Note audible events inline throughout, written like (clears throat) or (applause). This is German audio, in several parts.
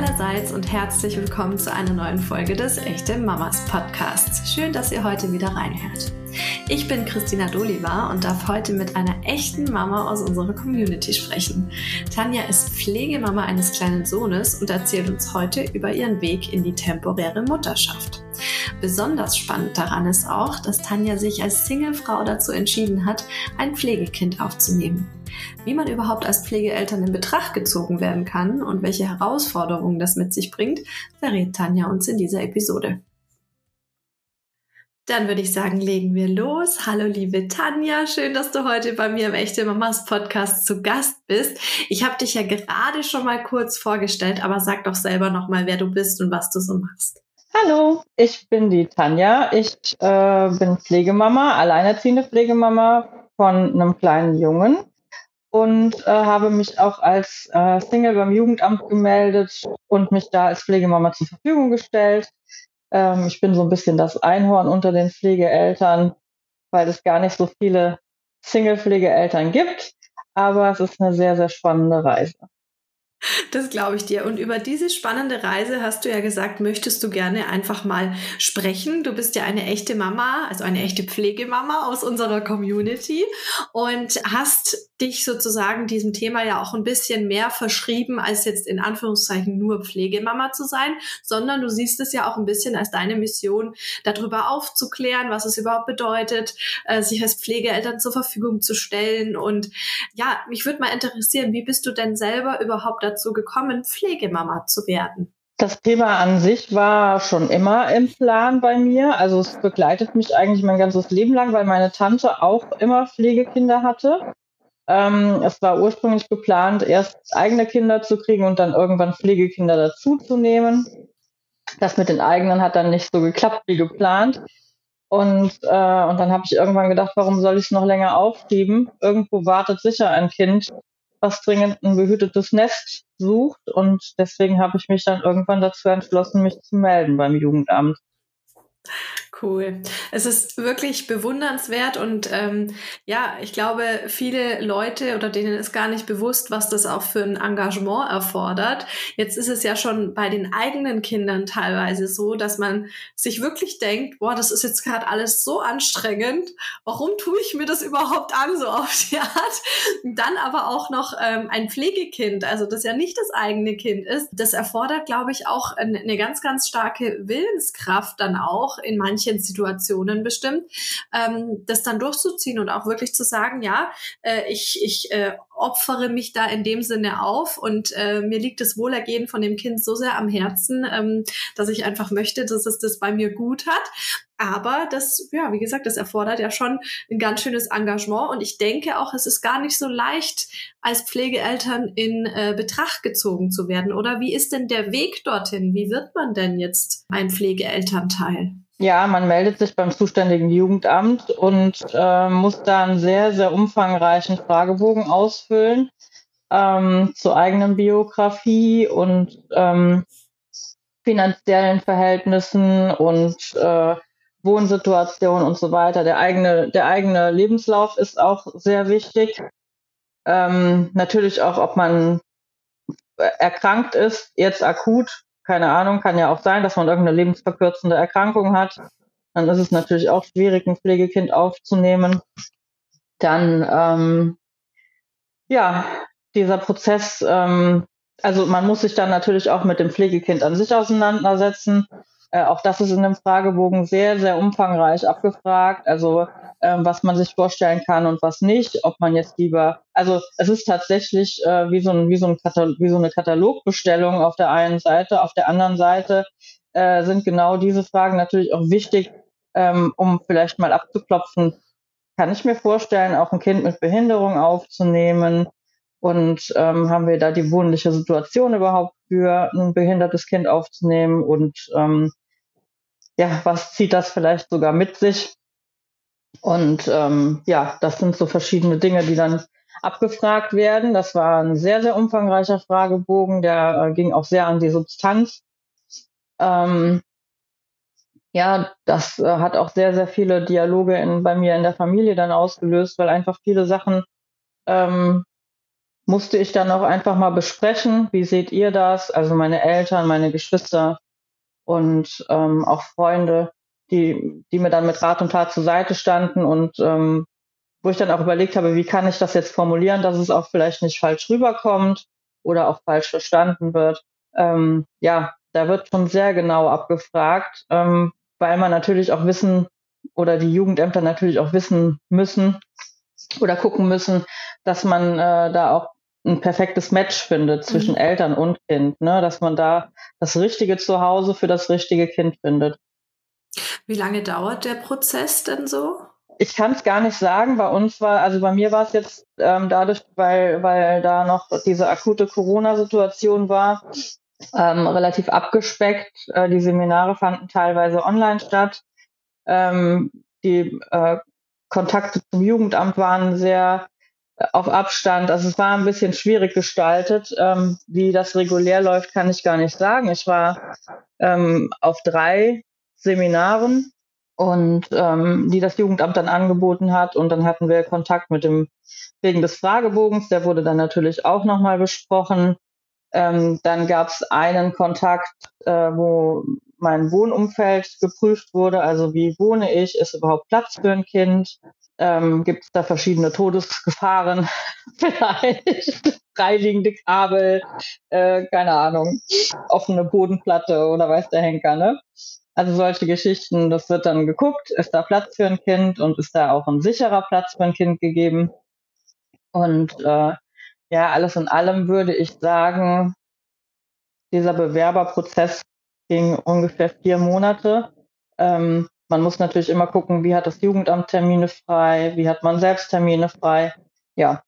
allerseits und herzlich willkommen zu einer neuen Folge des Echte Mamas Podcasts. Schön, dass ihr heute wieder reinhört. Ich bin Christina Doliva und darf heute mit einer echten Mama aus unserer Community sprechen. Tanja ist Pflegemama eines kleinen Sohnes und erzählt uns heute über ihren Weg in die temporäre Mutterschaft. Besonders spannend daran ist auch, dass Tanja sich als Singlefrau dazu entschieden hat, ein Pflegekind aufzunehmen. Wie man überhaupt als Pflegeeltern in Betracht gezogen werden kann und welche Herausforderungen das mit sich bringt, verrät Tanja uns in dieser Episode. Dann würde ich sagen, legen wir los. Hallo liebe Tanja, schön, dass du heute bei mir im Echte Mamas Podcast zu Gast bist. Ich habe dich ja gerade schon mal kurz vorgestellt, aber sag doch selber noch mal, wer du bist und was du so machst. Hallo, ich bin die Tanja. Ich äh, bin Pflegemama, alleinerziehende Pflegemama von einem kleinen Jungen und äh, habe mich auch als äh, Single beim Jugendamt gemeldet und mich da als Pflegemama zur Verfügung gestellt. Ähm, ich bin so ein bisschen das Einhorn unter den Pflegeeltern, weil es gar nicht so viele Single-Pflegeeltern gibt. Aber es ist eine sehr, sehr spannende Reise. Das glaube ich dir. Und über diese spannende Reise hast du ja gesagt, möchtest du gerne einfach mal sprechen. Du bist ja eine echte Mama, also eine echte Pflegemama aus unserer Community und hast dich sozusagen diesem Thema ja auch ein bisschen mehr verschrieben, als jetzt in Anführungszeichen nur Pflegemama zu sein, sondern du siehst es ja auch ein bisschen als deine Mission, darüber aufzuklären, was es überhaupt bedeutet, äh, sich als Pflegeeltern zur Verfügung zu stellen. Und ja, mich würde mal interessieren, wie bist du denn selber überhaupt dazu gekommen, Pflegemama zu werden? Das Thema an sich war schon immer im Plan bei mir. Also es begleitet mich eigentlich mein ganzes Leben lang, weil meine Tante auch immer Pflegekinder hatte. Ähm, es war ursprünglich geplant, erst eigene Kinder zu kriegen und dann irgendwann Pflegekinder dazuzunehmen. Das mit den eigenen hat dann nicht so geklappt wie geplant. Und, äh, und dann habe ich irgendwann gedacht, warum soll ich es noch länger aufschieben? Irgendwo wartet sicher ein Kind, was dringend ein behütetes Nest sucht. Und deswegen habe ich mich dann irgendwann dazu entschlossen, mich zu melden beim Jugendamt. Cool. Es ist wirklich bewundernswert und ähm, ja, ich glaube, viele Leute oder denen ist gar nicht bewusst, was das auch für ein Engagement erfordert. Jetzt ist es ja schon bei den eigenen Kindern teilweise so, dass man sich wirklich denkt, boah, das ist jetzt gerade alles so anstrengend. Warum tue ich mir das überhaupt an, so auf die Art? Dann aber auch noch ähm, ein Pflegekind, also das ja nicht das eigene Kind ist. Das erfordert, glaube ich, auch eine, eine ganz, ganz starke Willenskraft dann auch in manchen manchen Situationen bestimmt, ähm, das dann durchzuziehen und auch wirklich zu sagen, ja, äh, ich, ich äh, opfere mich da in dem Sinne auf und äh, mir liegt das Wohlergehen von dem Kind so sehr am Herzen, ähm, dass ich einfach möchte, dass es das bei mir gut hat. Aber das, ja, wie gesagt, das erfordert ja schon ein ganz schönes Engagement. Und ich denke auch, es ist gar nicht so leicht, als Pflegeeltern in äh, Betracht gezogen zu werden. Oder wie ist denn der Weg dorthin? Wie wird man denn jetzt ein Pflegeelternteil? Ja, man meldet sich beim zuständigen Jugendamt und äh, muss da einen sehr, sehr umfangreichen Fragebogen ausfüllen ähm, zur eigenen Biografie und ähm, finanziellen Verhältnissen und äh, Wohnsituation und so weiter. Der eigene, der eigene Lebenslauf ist auch sehr wichtig. Ähm, natürlich auch, ob man erkrankt ist, jetzt akut keine Ahnung, kann ja auch sein, dass man irgendeine lebensverkürzende Erkrankung hat. Dann ist es natürlich auch schwierig, ein Pflegekind aufzunehmen. Dann, ähm, ja, dieser Prozess, ähm, also man muss sich dann natürlich auch mit dem Pflegekind an sich auseinandersetzen. Äh, auch das ist in dem Fragebogen sehr, sehr umfangreich abgefragt. Also ähm, was man sich vorstellen kann und was nicht, ob man jetzt lieber, also es ist tatsächlich äh, wie, so ein, wie, so ein Katalog, wie so eine Katalogbestellung auf der einen Seite, auf der anderen Seite äh, sind genau diese Fragen natürlich auch wichtig, ähm, um vielleicht mal abzuklopfen, kann ich mir vorstellen, auch ein Kind mit Behinderung aufzunehmen? Und ähm, haben wir da die wohnliche Situation überhaupt für ein behindertes Kind aufzunehmen und ähm, ja, was zieht das vielleicht sogar mit sich? Und ähm, ja, das sind so verschiedene Dinge, die dann abgefragt werden. Das war ein sehr, sehr umfangreicher Fragebogen, der äh, ging auch sehr an die Substanz. Ähm, ja, das äh, hat auch sehr, sehr viele Dialoge in, bei mir in der Familie dann ausgelöst, weil einfach viele Sachen ähm, musste ich dann auch einfach mal besprechen, wie seht ihr das? Also meine Eltern, meine Geschwister und ähm, auch Freunde, die, die mir dann mit Rat und Tat zur Seite standen und ähm, wo ich dann auch überlegt habe, wie kann ich das jetzt formulieren, dass es auch vielleicht nicht falsch rüberkommt oder auch falsch verstanden wird. Ähm, ja, da wird schon sehr genau abgefragt, ähm, weil man natürlich auch wissen oder die Jugendämter natürlich auch wissen müssen oder gucken müssen, dass man äh, da auch ein perfektes Match findet zwischen mhm. Eltern und Kind, ne? dass man da das richtige Zuhause für das richtige Kind findet. Wie lange dauert der Prozess denn so? Ich kann es gar nicht sagen. Bei uns war, also bei mir war es jetzt ähm, dadurch, weil, weil da noch diese akute Corona-Situation war, ähm, relativ abgespeckt. Äh, die Seminare fanden teilweise online statt. Ähm, die äh, Kontakte zum Jugendamt waren sehr auf Abstand. Also es war ein bisschen schwierig gestaltet. Ähm, wie das regulär läuft, kann ich gar nicht sagen. Ich war ähm, auf drei Seminaren und ähm, die das Jugendamt dann angeboten hat. Und dann hatten wir Kontakt mit dem wegen des Fragebogens. Der wurde dann natürlich auch nochmal besprochen. Ähm, dann gab es einen Kontakt, äh, wo mein Wohnumfeld geprüft wurde. Also wie wohne ich? Ist überhaupt Platz für ein Kind? Ähm, Gibt es da verschiedene Todesgefahren? (laughs) Vielleicht freiliegende Kabel, äh, keine Ahnung, offene Bodenplatte oder weiß der Henker, ne? Also solche Geschichten, das wird dann geguckt, ist da Platz für ein Kind und ist da auch ein sicherer Platz für ein Kind gegeben? Und äh, ja, alles in allem würde ich sagen, dieser Bewerberprozess ging ungefähr vier Monate. Ähm, man muss natürlich immer gucken, wie hat das Jugendamt Termine frei, wie hat man selbst Termine frei. Ja.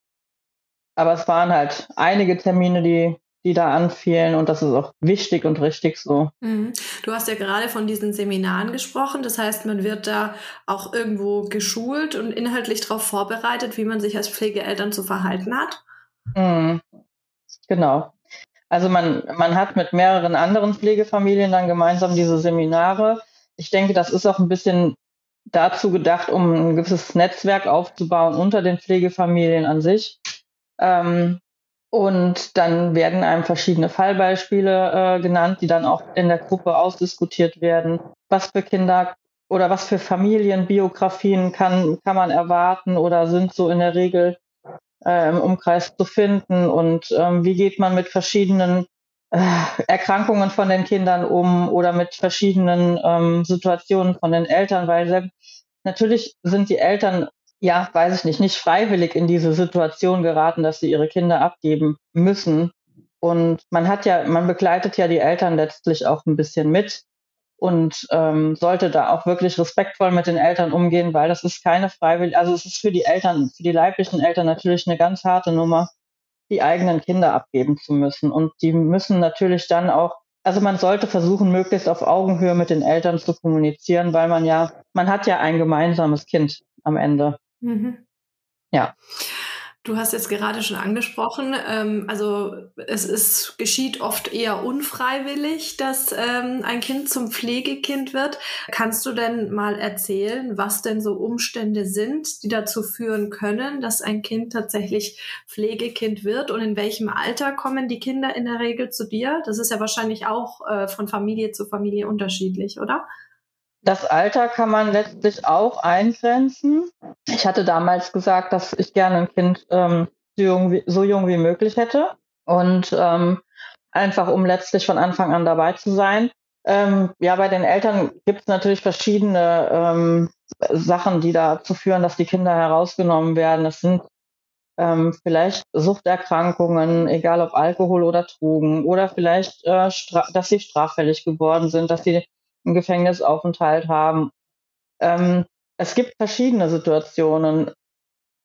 Aber es waren halt einige Termine, die, die da anfielen und das ist auch wichtig und richtig so. Mhm. Du hast ja gerade von diesen Seminaren gesprochen. Das heißt, man wird da auch irgendwo geschult und inhaltlich darauf vorbereitet, wie man sich als Pflegeeltern zu verhalten hat. Mhm. Genau. Also man, man hat mit mehreren anderen Pflegefamilien dann gemeinsam diese Seminare. Ich denke, das ist auch ein bisschen dazu gedacht, um ein gewisses Netzwerk aufzubauen unter den Pflegefamilien an sich. Ähm, und dann werden einem verschiedene Fallbeispiele äh, genannt, die dann auch in der Gruppe ausdiskutiert werden. Was für Kinder oder was für Familienbiografien kann, kann man erwarten oder sind so in der Regel äh, im Umkreis zu finden und ähm, wie geht man mit verschiedenen äh, Erkrankungen von den Kindern um oder mit verschiedenen ähm, Situationen von den Eltern, weil natürlich sind die Eltern, ja, weiß ich nicht, nicht freiwillig in diese Situation geraten, dass sie ihre Kinder abgeben müssen. Und man hat ja, man begleitet ja die Eltern letztlich auch ein bisschen mit und ähm, sollte da auch wirklich respektvoll mit den Eltern umgehen, weil das ist keine freiwillige, also es ist für die Eltern, für die leiblichen Eltern natürlich eine ganz harte Nummer, die eigenen Kinder abgeben zu müssen. Und die müssen natürlich dann auch, also man sollte versuchen, möglichst auf Augenhöhe mit den Eltern zu kommunizieren, weil man ja, man hat ja ein gemeinsames Kind am Ende. Mhm. Ja. Du hast jetzt gerade schon angesprochen, ähm, also es ist, geschieht oft eher unfreiwillig, dass ähm, ein Kind zum Pflegekind wird. Kannst du denn mal erzählen, was denn so Umstände sind, die dazu führen können, dass ein Kind tatsächlich Pflegekind wird und in welchem Alter kommen die Kinder in der Regel zu dir? Das ist ja wahrscheinlich auch äh, von Familie zu Familie unterschiedlich, oder? Das Alter kann man letztlich auch eingrenzen. Ich hatte damals gesagt, dass ich gerne ein Kind ähm, so, jung wie, so jung wie möglich hätte und ähm, einfach um letztlich von Anfang an dabei zu sein. Ähm, ja, bei den Eltern gibt es natürlich verschiedene ähm, Sachen, die dazu führen, dass die Kinder herausgenommen werden. Es sind ähm, vielleicht Suchterkrankungen, egal ob Alkohol oder Drogen, oder vielleicht, äh, dass sie straffällig geworden sind, dass sie einen Gefängnisaufenthalt haben. Ähm, es gibt verschiedene Situationen,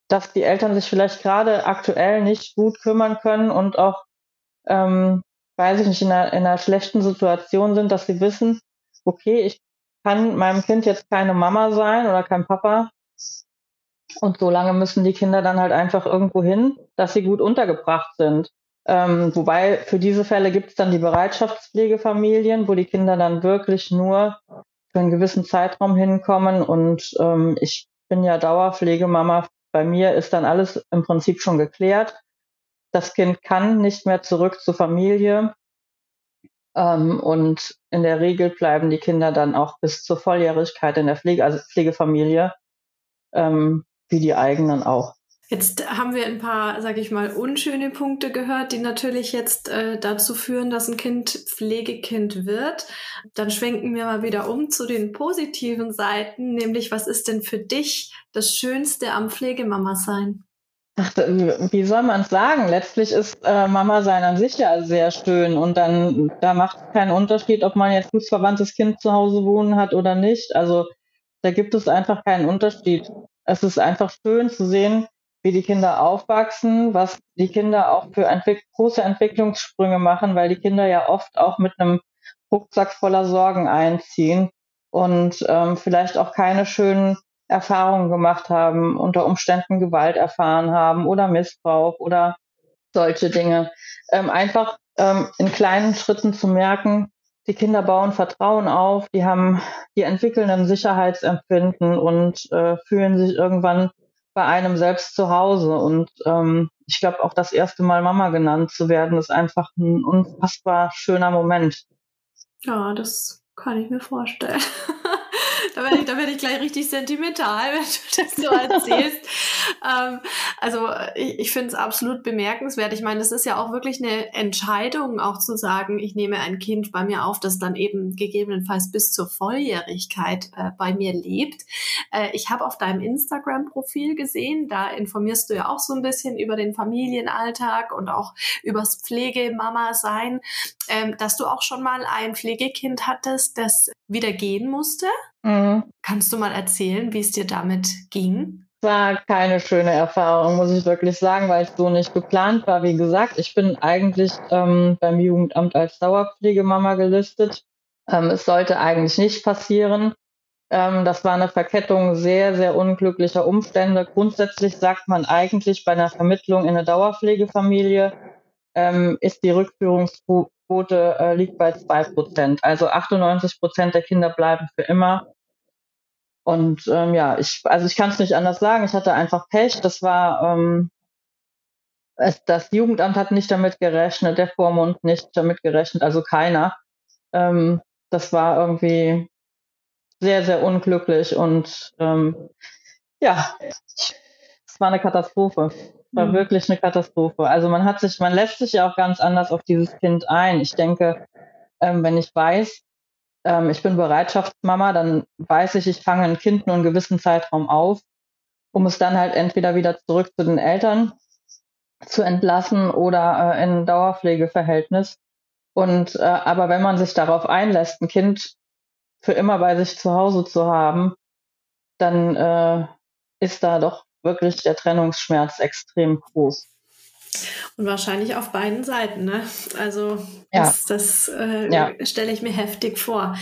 dass die Eltern sich vielleicht gerade aktuell nicht gut kümmern können und auch, ähm, weiß ich nicht, in einer, in einer schlechten Situation sind, dass sie wissen, okay, ich kann meinem Kind jetzt keine Mama sein oder kein Papa. Und so lange müssen die Kinder dann halt einfach irgendwo hin, dass sie gut untergebracht sind. Ähm, wobei für diese Fälle gibt es dann die Bereitschaftspflegefamilien, wo die Kinder dann wirklich nur für einen gewissen Zeitraum hinkommen. Und ähm, ich bin ja Dauerpflegemama. Bei mir ist dann alles im Prinzip schon geklärt. das Kind kann nicht mehr zurück zur Familie. Ähm, und in der Regel bleiben die Kinder dann auch bis zur Volljährigkeit in der Pflege, also Pflegefamilie, ähm, wie die eigenen auch. Jetzt haben wir ein paar, sage ich mal, unschöne Punkte gehört, die natürlich jetzt äh, dazu führen, dass ein Kind Pflegekind wird. Dann schwenken wir mal wieder um zu den positiven Seiten, nämlich was ist denn für dich das Schönste am Pflegemama sein? Ach, wie soll man es sagen? Letztlich ist äh, Mama sein an sich ja sehr schön und dann da macht es keinen Unterschied, ob man jetzt blutsverwandtes Kind zu Hause wohnen hat oder nicht. Also da gibt es einfach keinen Unterschied. Es ist einfach schön zu sehen, wie die Kinder aufwachsen, was die Kinder auch für entwick große Entwicklungssprünge machen, weil die Kinder ja oft auch mit einem Rucksack voller Sorgen einziehen und ähm, vielleicht auch keine schönen Erfahrungen gemacht haben, unter Umständen Gewalt erfahren haben oder Missbrauch oder solche Dinge. Ähm, einfach ähm, in kleinen Schritten zu merken, die Kinder bauen Vertrauen auf, die haben, die entwickeln ein Sicherheitsempfinden und äh, fühlen sich irgendwann bei einem selbst zu Hause. Und ähm, ich glaube, auch das erste Mal Mama genannt zu werden, ist einfach ein unfassbar schöner Moment. Ja, das kann ich mir vorstellen. (laughs) da werde ich, da werde ich gleich richtig sentimental, (laughs) wenn du das so erzählst. (laughs) ähm, also ich, ich finde es absolut bemerkenswert. Ich meine, das ist ja auch wirklich eine Entscheidung, auch zu sagen, ich nehme ein Kind bei mir auf, das dann eben gegebenenfalls bis zur Volljährigkeit äh, bei mir lebt. Äh, ich habe auf deinem Instagram-Profil gesehen, da informierst du ja auch so ein bisschen über den Familienalltag und auch übers Pflegemama-Sein, ähm, dass du auch schon mal ein Pflegekind hattest, das wieder gehen musste. Mhm. Kannst du mal erzählen, wie es dir damit ging? war keine schöne Erfahrung, muss ich wirklich sagen, weil es so nicht geplant war. Wie gesagt, ich bin eigentlich ähm, beim Jugendamt als Dauerpflegemama gelistet. Ähm, es sollte eigentlich nicht passieren. Ähm, das war eine Verkettung sehr, sehr unglücklicher Umstände. Grundsätzlich sagt man eigentlich bei einer Vermittlung in eine Dauerpflegefamilie ähm, ist die Rückführungsquote äh, liegt bei zwei Prozent. Also 98 Prozent der Kinder bleiben für immer und ähm, ja, ich, also ich kann es nicht anders sagen. Ich hatte einfach Pech. Das war, ähm, es, das Jugendamt hat nicht damit gerechnet, der Vormund nicht damit gerechnet, also keiner. Ähm, das war irgendwie sehr, sehr unglücklich und ähm, ja, es war eine Katastrophe. Es war mhm. wirklich eine Katastrophe. Also man hat sich, man lässt sich ja auch ganz anders auf dieses Kind ein. Ich denke, ähm, wenn ich weiß, ähm, ich bin Bereitschaftsmama, dann weiß ich, ich fange ein Kind nur einen gewissen Zeitraum auf, um es dann halt entweder wieder zurück zu den Eltern zu entlassen oder äh, in Dauerpflegeverhältnis. Und äh, aber wenn man sich darauf einlässt, ein Kind für immer bei sich zu Hause zu haben, dann äh, ist da doch wirklich der Trennungsschmerz extrem groß. Und wahrscheinlich auf beiden Seiten, ne? Also ja. das, das äh, ja. stelle ich mir heftig vor.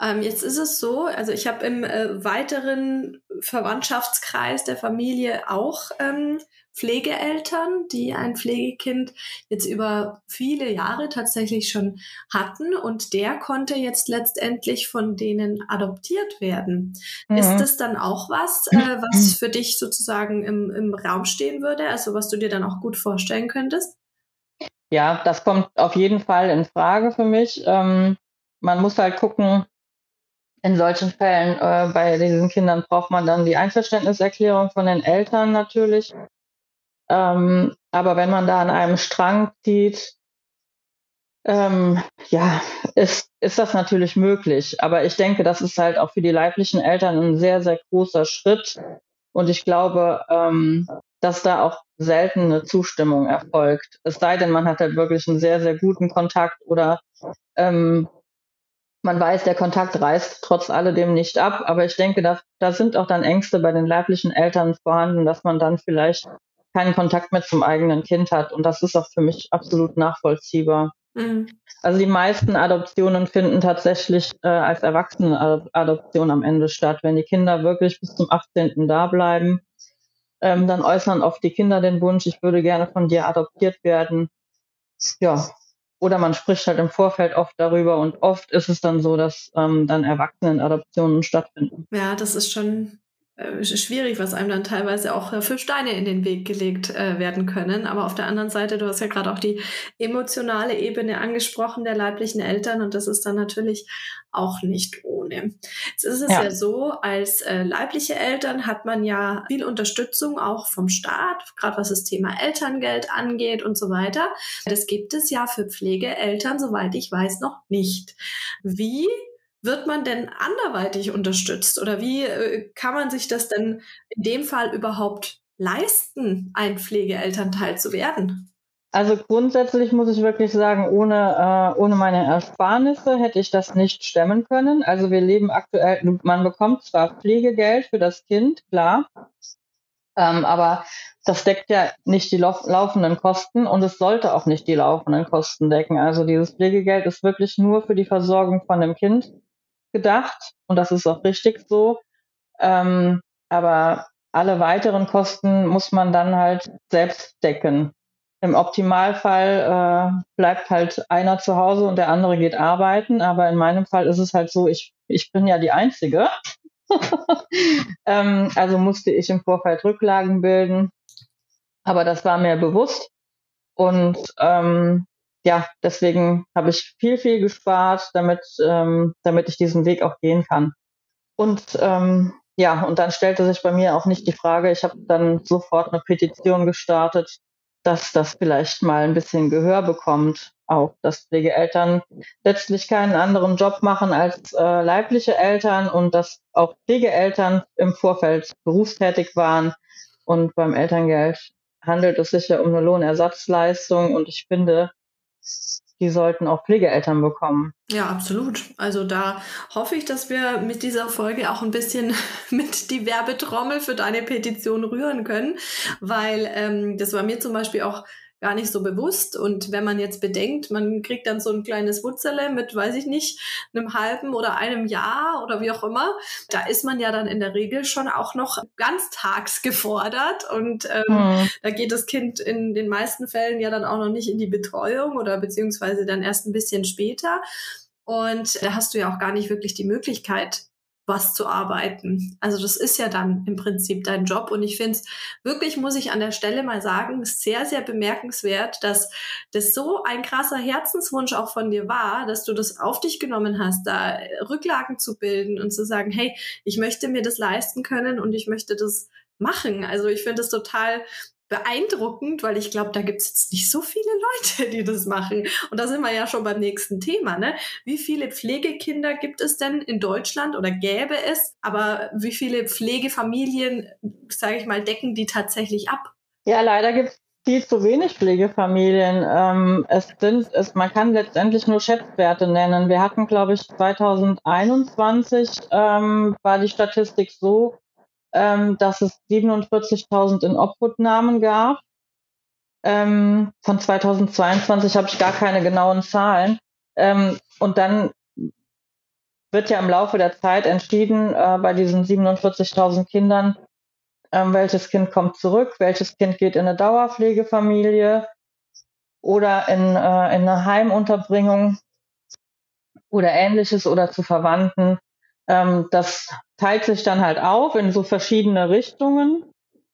Ähm, jetzt ist es so, also ich habe im äh, weiteren Verwandtschaftskreis der Familie auch ähm, Pflegeeltern, die ein Pflegekind jetzt über viele Jahre tatsächlich schon hatten und der konnte jetzt letztendlich von denen adoptiert werden. Mhm. Ist das dann auch was, äh, was für dich sozusagen im, im Raum stehen würde, also was du dir dann auch gut vorstellen könntest? Ja, das kommt auf jeden Fall in Frage für mich. Ähm, man muss halt gucken, in solchen Fällen äh, bei diesen Kindern braucht man dann die Einverständniserklärung von den Eltern natürlich. Ähm, aber wenn man da an einem Strang zieht, ähm, ja, ist, ist das natürlich möglich. Aber ich denke, das ist halt auch für die leiblichen Eltern ein sehr, sehr großer Schritt. Und ich glaube, ähm, dass da auch selten eine Zustimmung erfolgt. Es sei denn, man hat halt wirklich einen sehr, sehr guten Kontakt oder ähm, man weiß, der Kontakt reißt trotz alledem nicht ab. Aber ich denke, da, da sind auch dann Ängste bei den leiblichen Eltern vorhanden, dass man dann vielleicht keinen Kontakt mehr zum eigenen Kind hat. Und das ist auch für mich absolut nachvollziehbar. Mhm. Also die meisten Adoptionen finden tatsächlich äh, als Erwachsene-Adoption am Ende statt. Wenn die Kinder wirklich bis zum 18. da bleiben, ähm, dann äußern oft die Kinder den Wunsch, ich würde gerne von dir adoptiert werden. Ja. Oder man spricht halt im Vorfeld oft darüber und oft ist es dann so, dass ähm, dann Erwachsenen-Adoptionen stattfinden. Ja, das ist schon äh, schwierig, was einem dann teilweise auch für Steine in den Weg gelegt äh, werden können. Aber auf der anderen Seite, du hast ja gerade auch die emotionale Ebene angesprochen der leiblichen Eltern und das ist dann natürlich auch nicht ohne. Jetzt ist es ja, ja so, als äh, leibliche Eltern hat man ja viel Unterstützung auch vom Staat, gerade was das Thema Elterngeld angeht und so weiter. Das gibt es ja für Pflegeeltern, soweit ich weiß, noch nicht. Wie wird man denn anderweitig unterstützt oder wie äh, kann man sich das denn in dem Fall überhaupt leisten, ein Pflegeelternteil zu werden? Also grundsätzlich muss ich wirklich sagen, ohne, äh, ohne meine Ersparnisse hätte ich das nicht stemmen können. Also wir leben aktuell, man bekommt zwar Pflegegeld für das Kind, klar, ähm, aber das deckt ja nicht die lauf laufenden Kosten und es sollte auch nicht die laufenden Kosten decken. Also dieses Pflegegeld ist wirklich nur für die Versorgung von dem Kind gedacht und das ist auch richtig so. Ähm, aber alle weiteren Kosten muss man dann halt selbst decken. Im Optimalfall äh, bleibt halt einer zu Hause und der andere geht arbeiten, aber in meinem Fall ist es halt so, ich, ich bin ja die Einzige. (laughs) ähm, also musste ich im Vorfeld Rücklagen bilden, aber das war mir bewusst und ähm, ja, deswegen habe ich viel, viel gespart, damit, ähm, damit ich diesen Weg auch gehen kann. Und ähm, ja, und dann stellte sich bei mir auch nicht die Frage, ich habe dann sofort eine Petition gestartet, dass das vielleicht mal ein bisschen Gehör bekommt, auch dass Pflegeeltern letztlich keinen anderen Job machen als äh, leibliche Eltern und dass auch Pflegeeltern im Vorfeld berufstätig waren. Und beim Elterngeld handelt es sich ja um eine Lohnersatzleistung und ich finde, die sollten auch Pflegeeltern bekommen. Ja, absolut. Also da hoffe ich, dass wir mit dieser Folge auch ein bisschen (laughs) mit die Werbetrommel für deine Petition rühren können, weil ähm, das war mir zum Beispiel auch gar nicht so bewusst. Und wenn man jetzt bedenkt, man kriegt dann so ein kleines Wutzele mit, weiß ich nicht, einem halben oder einem Jahr oder wie auch immer, da ist man ja dann in der Regel schon auch noch ganztags gefordert. Und ähm, mhm. da geht das Kind in den meisten Fällen ja dann auch noch nicht in die Betreuung oder beziehungsweise dann erst ein bisschen später. Und da hast du ja auch gar nicht wirklich die Möglichkeit, was zu arbeiten. Also das ist ja dann im Prinzip dein Job. Und ich finde es wirklich, muss ich an der Stelle mal sagen, sehr, sehr bemerkenswert, dass das so ein krasser Herzenswunsch auch von dir war, dass du das auf dich genommen hast, da Rücklagen zu bilden und zu sagen, hey, ich möchte mir das leisten können und ich möchte das machen. Also ich finde es total beeindruckend, weil ich glaube, da gibt es jetzt nicht so viele Leute, die das machen. Und da sind wir ja schon beim nächsten Thema. Ne? Wie viele Pflegekinder gibt es denn in Deutschland oder gäbe es? Aber wie viele Pflegefamilien, sage ich mal, decken die tatsächlich ab? Ja, leider gibt es viel zu wenig Pflegefamilien. Ähm, es sind, es, man kann letztendlich nur Schätzwerte nennen. Wir hatten, glaube ich, 2021 ähm, war die Statistik so, ähm, dass es 47.000 in Obhutnahmen gab. Ähm, von 2022 habe ich gar keine genauen Zahlen. Ähm, und dann wird ja im Laufe der Zeit entschieden, äh, bei diesen 47.000 Kindern, ähm, welches Kind kommt zurück, welches Kind geht in eine Dauerpflegefamilie oder in, äh, in eine Heimunterbringung oder ähnliches oder zu Verwandten. Ähm, das teilt sich dann halt auf in so verschiedene Richtungen.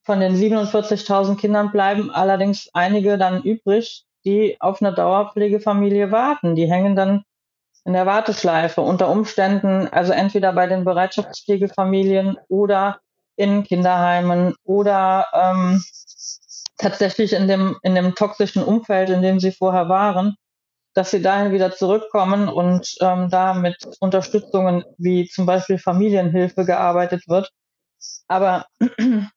Von den 47.000 Kindern bleiben allerdings einige dann übrig, die auf eine Dauerpflegefamilie warten. Die hängen dann in der Warteschleife unter Umständen, also entweder bei den Bereitschaftspflegefamilien oder in Kinderheimen oder ähm, tatsächlich in dem, in dem toxischen Umfeld, in dem sie vorher waren dass sie dahin wieder zurückkommen und ähm, da mit Unterstützungen wie zum Beispiel Familienhilfe gearbeitet wird. Aber (clears throat)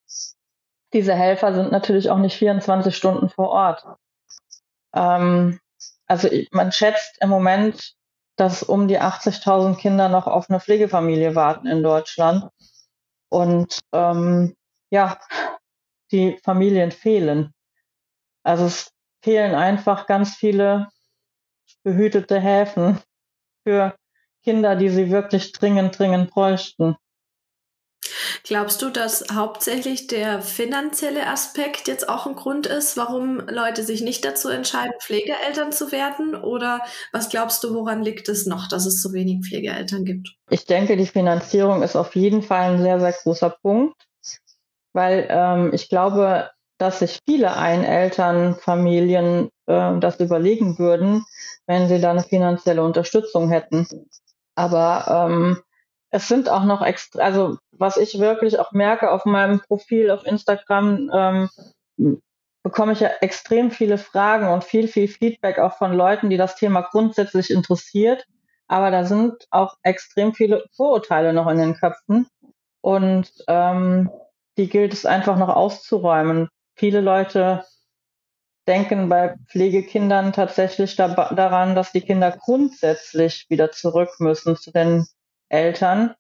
diese Helfer sind natürlich auch nicht 24 Stunden vor Ort. Ähm, also man schätzt im Moment, dass um die 80.000 Kinder noch auf eine Pflegefamilie warten in Deutschland. Und ähm, ja, die Familien fehlen. Also es fehlen einfach ganz viele behütete Häfen für Kinder, die sie wirklich dringend, dringend bräuchten. Glaubst du, dass hauptsächlich der finanzielle Aspekt jetzt auch ein Grund ist, warum Leute sich nicht dazu entscheiden, Pflegeeltern zu werden? Oder was glaubst du, woran liegt es noch, dass es so wenig Pflegeeltern gibt? Ich denke, die Finanzierung ist auf jeden Fall ein sehr, sehr großer Punkt, weil ähm, ich glaube, dass sich viele Einelternfamilien äh, das überlegen würden, wenn sie da eine finanzielle Unterstützung hätten. Aber ähm, es sind auch noch extra, also was ich wirklich auch merke auf meinem Profil auf Instagram, ähm, bekomme ich ja extrem viele Fragen und viel, viel Feedback auch von Leuten, die das Thema grundsätzlich interessiert. Aber da sind auch extrem viele Vorurteile noch in den Köpfen. Und ähm, die gilt es einfach noch auszuräumen. Viele Leute denken bei Pflegekindern tatsächlich da, daran, dass die Kinder grundsätzlich wieder zurück müssen zu den Eltern.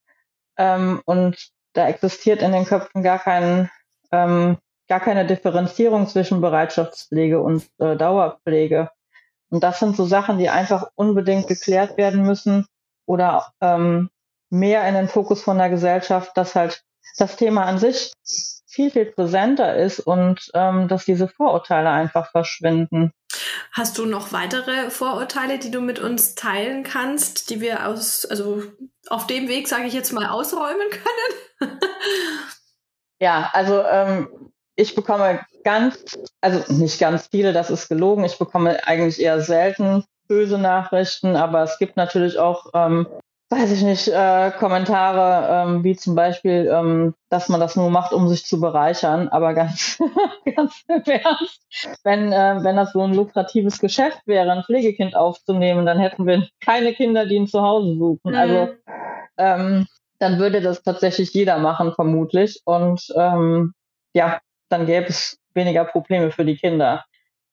Ähm, und da existiert in den Köpfen gar kein, ähm, gar keine Differenzierung zwischen Bereitschaftspflege und äh, Dauerpflege. Und das sind so Sachen, die einfach unbedingt geklärt werden müssen oder ähm, mehr in den Fokus von der Gesellschaft, dass halt das Thema an sich viel, viel präsenter ist und ähm, dass diese Vorurteile einfach verschwinden. Hast du noch weitere Vorurteile, die du mit uns teilen kannst, die wir aus, also auf dem Weg, sage ich jetzt mal, ausräumen können? (laughs) ja, also ähm, ich bekomme ganz, also nicht ganz viele, das ist gelogen. Ich bekomme eigentlich eher selten böse Nachrichten, aber es gibt natürlich auch ähm, weiß ich nicht, äh, Kommentare, ähm, wie zum Beispiel, ähm, dass man das nur macht, um sich zu bereichern, aber ganz, (laughs) ganz im Ernst, wenn, äh, wenn das so ein lukratives Geschäft wäre, ein Pflegekind aufzunehmen, dann hätten wir keine Kinder, die ihn zu Hause suchen. Mhm. Also ähm, dann würde das tatsächlich jeder machen, vermutlich. Und ähm, ja, dann gäbe es weniger Probleme für die Kinder.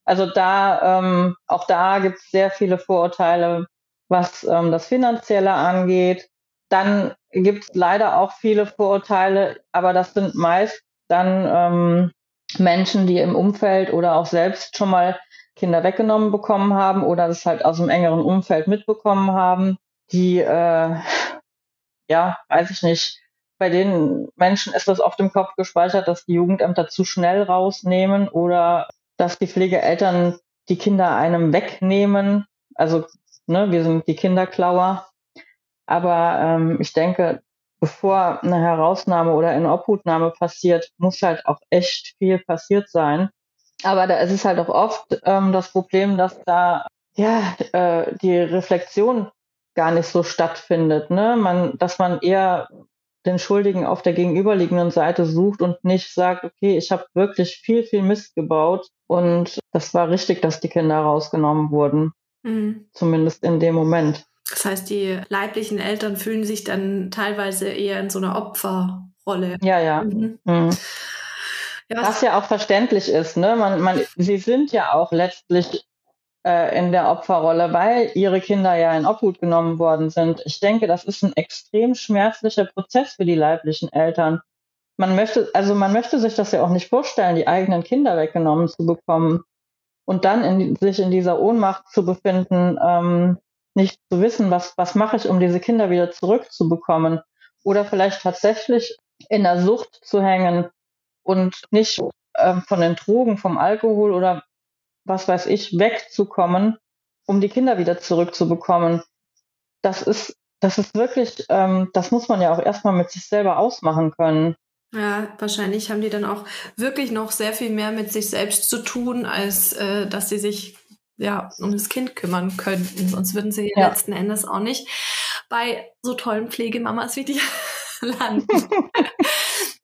Also da, ähm, auch da gibt es sehr viele Vorurteile, was ähm, das Finanzielle angeht. Dann gibt es leider auch viele Vorurteile, aber das sind meist dann ähm, Menschen, die im Umfeld oder auch selbst schon mal Kinder weggenommen bekommen haben oder das halt aus dem engeren Umfeld mitbekommen haben, die, äh, ja, weiß ich nicht, bei den Menschen ist das oft im Kopf gespeichert, dass die Jugendämter zu schnell rausnehmen oder dass die Pflegeeltern die Kinder einem wegnehmen. Also ne, wir sind die Kinderklauer. Aber ähm, ich denke, bevor eine Herausnahme oder eine Obhutnahme passiert, muss halt auch echt viel passiert sein. Aber da ist es halt auch oft ähm, das Problem, dass da ja äh, die Reflexion gar nicht so stattfindet, ne? Man, dass man eher den Schuldigen auf der gegenüberliegenden Seite sucht und nicht sagt, okay, ich habe wirklich viel, viel Mist gebaut und das war richtig, dass die Kinder rausgenommen wurden. Mhm. Zumindest in dem Moment. Das heißt, die leiblichen Eltern fühlen sich dann teilweise eher in so einer Opferrolle. Ja, ja. Mhm. Mhm. ja was, was, ja auch verständlich ist, ne? Man, man, sie sind ja auch letztlich äh, in der Opferrolle, weil ihre Kinder ja in Obhut genommen worden sind. Ich denke, das ist ein extrem schmerzlicher Prozess für die leiblichen Eltern. Man möchte, also man möchte sich das ja auch nicht vorstellen, die eigenen Kinder weggenommen zu bekommen und dann in, sich in dieser Ohnmacht zu befinden, ähm, nicht zu wissen, was, was mache ich, um diese Kinder wieder zurückzubekommen oder vielleicht tatsächlich in der Sucht zu hängen und nicht ähm, von den Drogen, vom Alkohol oder was weiß ich, wegzukommen, um die Kinder wieder zurückzubekommen. Das ist, das ist wirklich, ähm, das muss man ja auch erstmal mit sich selber ausmachen können. Ja, wahrscheinlich haben die dann auch wirklich noch sehr viel mehr mit sich selbst zu tun, als äh, dass sie sich ja um das Kind kümmern könnten. Sonst würden sie ja. letzten Endes auch nicht bei so tollen Pflegemamas wie die (laughs) landen. (laughs)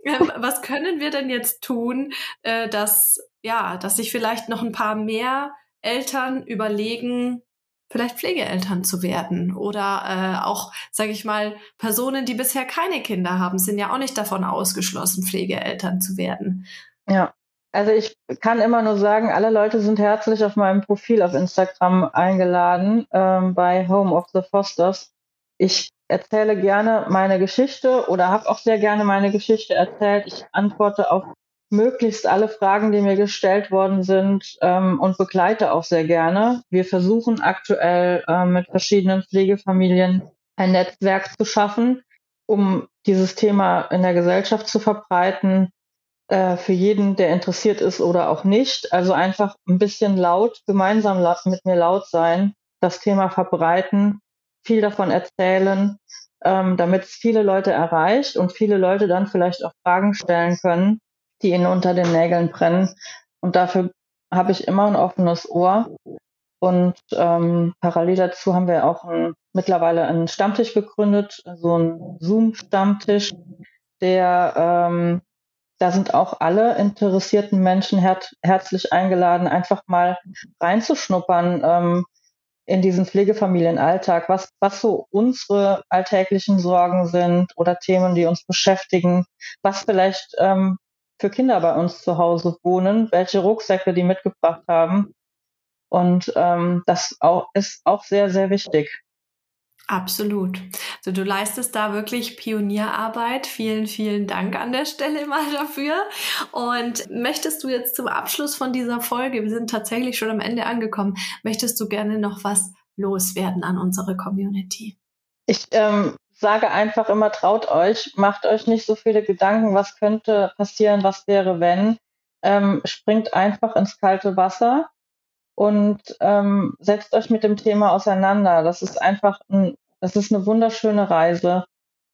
Ähm, was können wir denn jetzt tun, äh, dass ja, dass sich vielleicht noch ein paar mehr Eltern überlegen, vielleicht Pflegeeltern zu werden oder äh, auch, sage ich mal, Personen, die bisher keine Kinder haben, sind ja auch nicht davon ausgeschlossen, Pflegeeltern zu werden. Ja, also ich kann immer nur sagen, alle Leute sind herzlich auf meinem Profil auf Instagram eingeladen ähm, bei Home of the Fosters. Ich erzähle gerne meine Geschichte oder habe auch sehr gerne meine Geschichte erzählt. Ich antworte auf möglichst alle Fragen, die mir gestellt worden sind ähm, und begleite auch sehr gerne. Wir versuchen aktuell äh, mit verschiedenen Pflegefamilien ein Netzwerk zu schaffen, um dieses Thema in der Gesellschaft zu verbreiten, äh, für jeden, der interessiert ist oder auch nicht. Also einfach ein bisschen laut, gemeinsam mit mir laut sein, das Thema verbreiten, viel davon erzählen, ähm, damit es viele Leute erreicht und viele Leute dann vielleicht auch Fragen stellen können, die ihnen unter den Nägeln brennen. Und dafür habe ich immer ein offenes Ohr. Und ähm, parallel dazu haben wir auch ein, mittlerweile einen Stammtisch gegründet, so ein Zoom-Stammtisch, der ähm, da sind auch alle interessierten Menschen her herzlich eingeladen, einfach mal reinzuschnuppern ähm, in diesen Pflegefamilienalltag, was, was so unsere alltäglichen Sorgen sind oder Themen, die uns beschäftigen, was vielleicht ähm, für Kinder bei uns zu Hause wohnen, welche Rucksäcke die mitgebracht haben. Und ähm, das auch, ist auch sehr, sehr wichtig. Absolut. Also du leistest da wirklich Pionierarbeit. Vielen, vielen Dank an der Stelle mal dafür. Und möchtest du jetzt zum Abschluss von dieser Folge, wir sind tatsächlich schon am Ende angekommen, möchtest du gerne noch was loswerden an unsere Community? Ich ähm, sage einfach immer, traut euch, macht euch nicht so viele Gedanken, was könnte passieren, was wäre, wenn. Ähm, springt einfach ins kalte Wasser und ähm, setzt euch mit dem Thema auseinander. Das ist einfach ein, das ist eine wunderschöne Reise,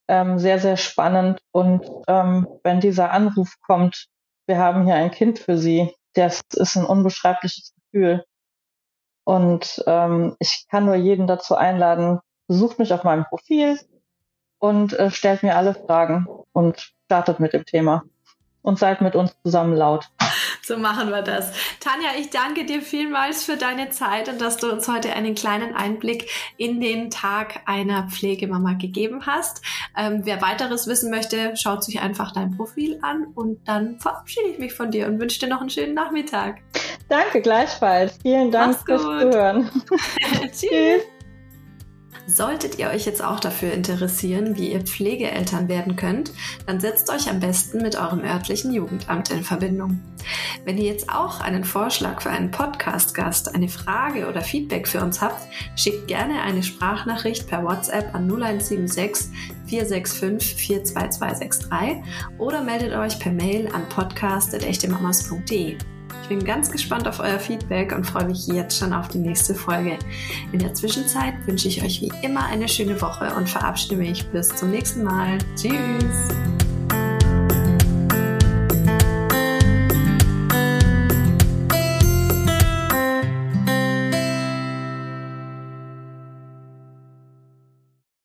ähm, sehr, sehr spannend. Und ähm, wenn dieser Anruf kommt, wir haben hier ein Kind für Sie, das ist ein unbeschreibliches Gefühl. Und ähm, ich kann nur jeden dazu einladen, besucht mich auf meinem Profil und äh, stellt mir alle Fragen und startet mit dem Thema und seid mit uns zusammen laut. (laughs) So machen wir das. Tanja, ich danke dir vielmals für deine Zeit und dass du uns heute einen kleinen Einblick in den Tag einer Pflegemama gegeben hast. Ähm, wer weiteres wissen möchte, schaut sich einfach dein Profil an und dann verabschiede ich mich von dir und wünsche dir noch einen schönen Nachmittag. Danke gleichfalls. Vielen Dank fürs Zuhören. (laughs) (laughs) Tschüss. Solltet ihr euch jetzt auch dafür interessieren, wie ihr Pflegeeltern werden könnt, dann setzt euch am besten mit eurem örtlichen Jugendamt in Verbindung. Wenn ihr jetzt auch einen Vorschlag für einen Podcast-Gast, eine Frage oder Feedback für uns habt, schickt gerne eine Sprachnachricht per WhatsApp an 0176 465 42263 oder meldet euch per Mail an podcast.echtemamas.de bin ganz gespannt auf euer Feedback und freue mich jetzt schon auf die nächste Folge. In der Zwischenzeit wünsche ich euch wie immer eine schöne Woche und verabschiede mich bis zum nächsten Mal. Tschüss!